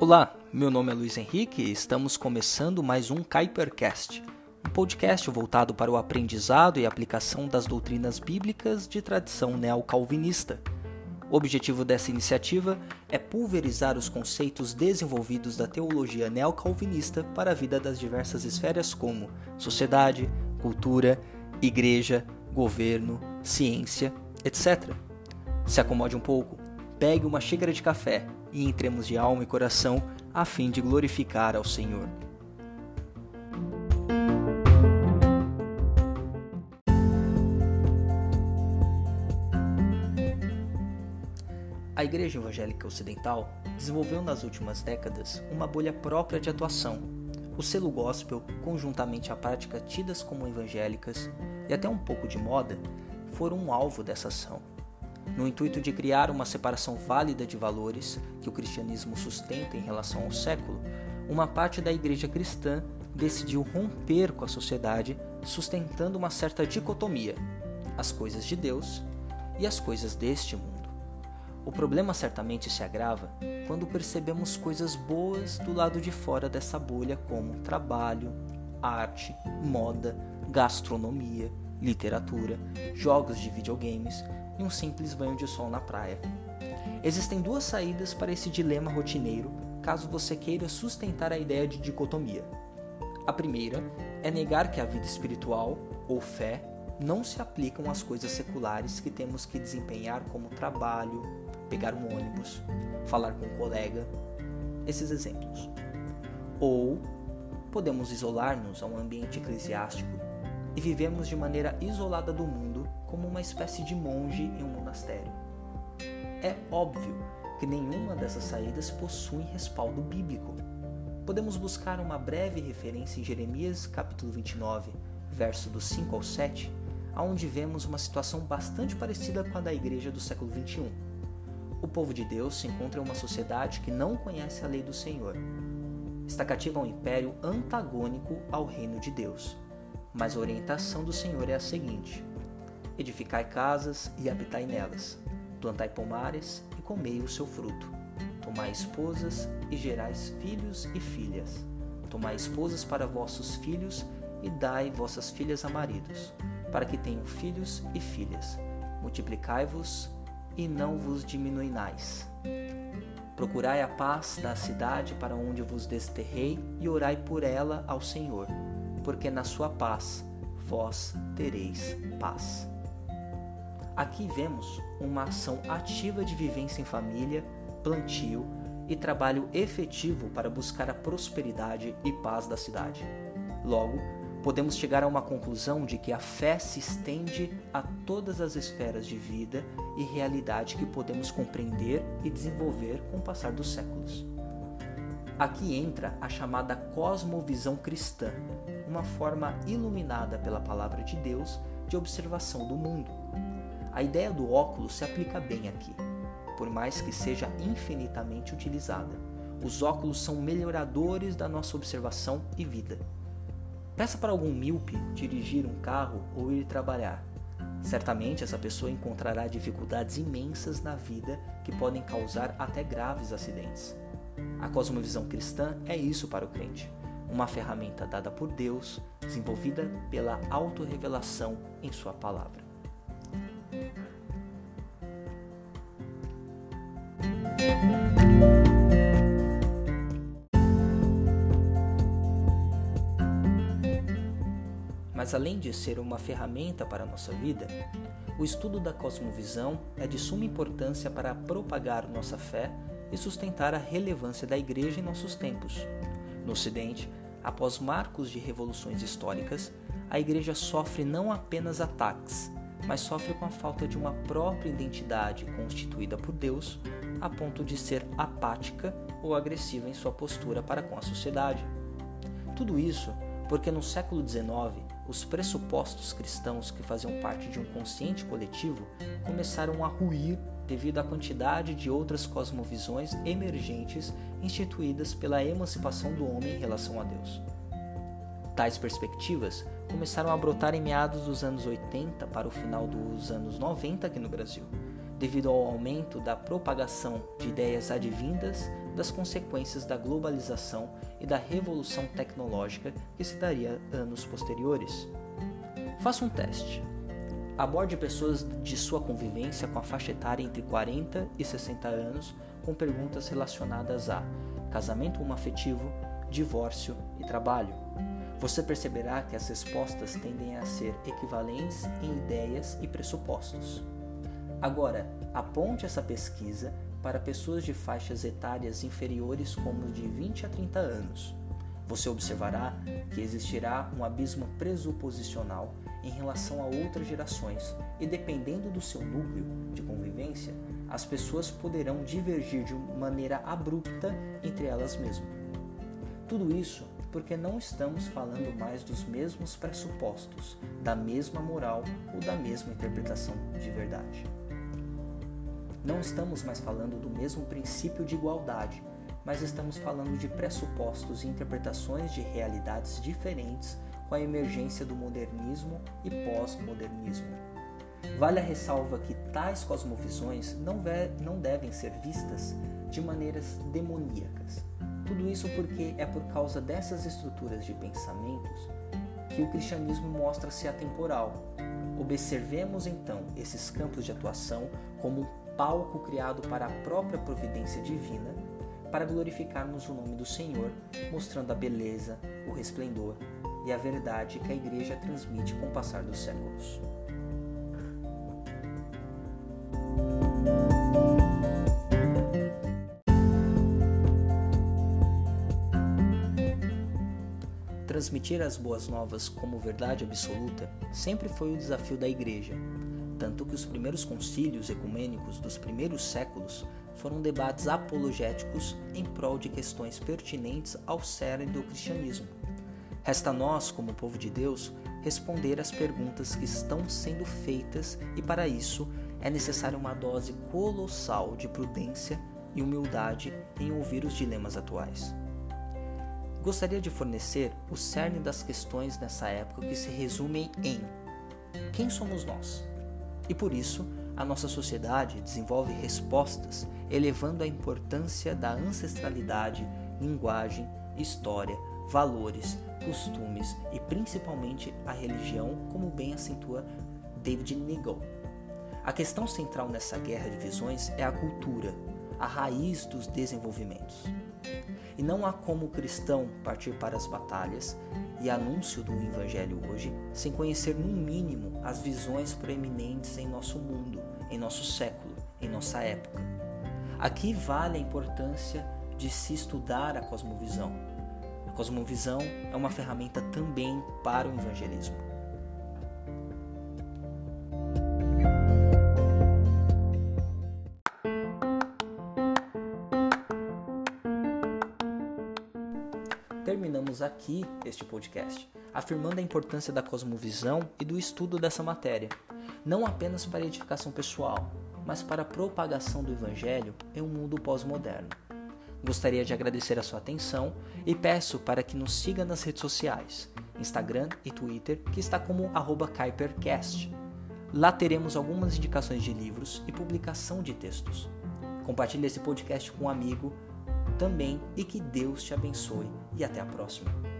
Olá, meu nome é Luiz Henrique e estamos começando mais um Kuipercast, um podcast voltado para o aprendizado e aplicação das doutrinas bíblicas de tradição neocalvinista. O objetivo dessa iniciativa é pulverizar os conceitos desenvolvidos da teologia neocalvinista para a vida das diversas esferas como sociedade, cultura, igreja, governo, ciência, etc. Se acomode um pouco, pegue uma xícara de café e entremos de alma e coração a fim de glorificar ao Senhor. A Igreja Evangélica Ocidental desenvolveu nas últimas décadas uma bolha própria de atuação. O selo gospel, conjuntamente a práticas tidas como evangélicas e até um pouco de moda, foram um alvo dessa ação no intuito de criar uma separação válida de valores que o cristianismo sustenta em relação ao século, uma parte da igreja cristã decidiu romper com a sociedade, sustentando uma certa dicotomia: as coisas de Deus e as coisas deste mundo. O problema certamente se agrava quando percebemos coisas boas do lado de fora dessa bolha, como trabalho, arte, moda, gastronomia, literatura, jogos de videogames e um simples banho de sol na praia. Existem duas saídas para esse dilema rotineiro caso você queira sustentar a ideia de dicotomia. A primeira é negar que a vida espiritual ou fé não se aplicam às coisas seculares que temos que desempenhar como trabalho, pegar um ônibus, falar com um colega, esses exemplos. Ou podemos isolar-nos a um ambiente eclesiástico e vivemos de maneira isolada do mundo como uma espécie de monge em um monastério. É óbvio que nenhuma dessas saídas possui respaldo bíblico. Podemos buscar uma breve referência em Jeremias capítulo 29, verso do 5 ao 7, onde vemos uma situação bastante parecida com a da igreja do século 21. O povo de Deus se encontra em uma sociedade que não conhece a lei do Senhor. Está cativa a um império antagônico ao reino de Deus. Mas a orientação do Senhor é a seguinte: Edificai casas e habitai nelas, plantai pomares e comei o seu fruto. Tomai esposas e gerais filhos e filhas. Tomai esposas para vossos filhos e dai vossas filhas a maridos, para que tenham filhos e filhas. Multiplicai-vos e não vos diminuinais. Procurai a paz da cidade para onde vos desterrei e orai por ela ao Senhor, porque na sua paz vós tereis paz. Aqui vemos uma ação ativa de vivência em família, plantio e trabalho efetivo para buscar a prosperidade e paz da cidade. Logo, podemos chegar a uma conclusão de que a fé se estende a todas as esferas de vida e realidade que podemos compreender e desenvolver com o passar dos séculos. Aqui entra a chamada cosmovisão cristã, uma forma iluminada pela palavra de Deus de observação do mundo a ideia do óculos se aplica bem aqui, por mais que seja infinitamente utilizada. Os óculos são melhoradores da nossa observação e vida. Peça para algum míope dirigir um carro ou ir trabalhar. Certamente essa pessoa encontrará dificuldades imensas na vida que podem causar até graves acidentes. A cosmovisão cristã é isso para o crente, uma ferramenta dada por Deus, desenvolvida pela autorrevelação em Sua palavra. Mas além de ser uma ferramenta para a nossa vida, o estudo da cosmovisão é de suma importância para propagar nossa fé e sustentar a relevância da Igreja em nossos tempos. No Ocidente, após marcos de revoluções históricas, a Igreja sofre não apenas ataques, mas sofre com a falta de uma própria identidade constituída por Deus, a ponto de ser apática ou agressiva em sua postura para com a sociedade. Tudo isso porque no século XIX, os pressupostos cristãos que faziam parte de um consciente coletivo começaram a ruir devido à quantidade de outras cosmovisões emergentes instituídas pela emancipação do homem em relação a Deus. Tais perspectivas começaram a brotar em meados dos anos 80 para o final dos anos 90 aqui no Brasil, devido ao aumento da propagação de ideias advindas das consequências da globalização e da revolução tecnológica que se daria anos posteriores. Faça um teste. Aborde pessoas de sua convivência com a faixa etária entre 40 e 60 anos com perguntas relacionadas a casamento homoafetivo, divórcio e trabalho. Você perceberá que as respostas tendem a ser equivalentes em ideias e pressupostos. Agora, aponte essa pesquisa para pessoas de faixas etárias inferiores como de 20 a 30 anos. Você observará que existirá um abismo presuposicional em relação a outras gerações, e dependendo do seu núcleo de convivência, as pessoas poderão divergir de maneira abrupta entre elas mesmas. Tudo isso porque não estamos falando mais dos mesmos pressupostos, da mesma moral ou da mesma interpretação de verdade. Não estamos mais falando do mesmo princípio de igualdade, mas estamos falando de pressupostos e interpretações de realidades diferentes com a emergência do modernismo e pós-modernismo. Vale a ressalva que tais cosmovisões não, não devem ser vistas de maneiras demoníacas. Tudo isso porque é por causa dessas estruturas de pensamentos que o cristianismo mostra-se atemporal. Observemos então esses campos de atuação como um palco criado para a própria providência divina, para glorificarmos o nome do Senhor, mostrando a beleza, o resplendor e a verdade que a Igreja transmite com o passar dos séculos. Transmitir as boas novas como verdade absoluta sempre foi o desafio da Igreja, tanto que os primeiros concílios ecumênicos dos primeiros séculos foram debates apologéticos em prol de questões pertinentes ao cerne do cristianismo. Resta a nós, como povo de Deus, responder às perguntas que estão sendo feitas e, para isso, é necessária uma dose colossal de prudência e humildade em ouvir os dilemas atuais. Gostaria de fornecer o cerne das questões nessa época que se resumem em quem somos nós? E por isso, a nossa sociedade desenvolve respostas elevando a importância da ancestralidade, linguagem, história, valores, costumes e principalmente a religião, como bem acentua David Nigel. A questão central nessa guerra de visões é a cultura, a raiz dos desenvolvimentos. E não há como o cristão partir para as batalhas e anúncio do Evangelho hoje sem conhecer, no mínimo, as visões proeminentes em nosso mundo, em nosso século, em nossa época. Aqui vale a importância de se estudar a cosmovisão. A cosmovisão é uma ferramenta também para o evangelismo. Aqui este podcast, afirmando a importância da cosmovisão e do estudo dessa matéria, não apenas para edificação pessoal, mas para a propagação do Evangelho em um mundo pós-moderno. Gostaria de agradecer a sua atenção e peço para que nos siga nas redes sociais, Instagram e Twitter, que está como KuiperCast. Lá teremos algumas indicações de livros e publicação de textos. Compartilhe esse podcast com um amigo também e que Deus te abençoe e até a próxima.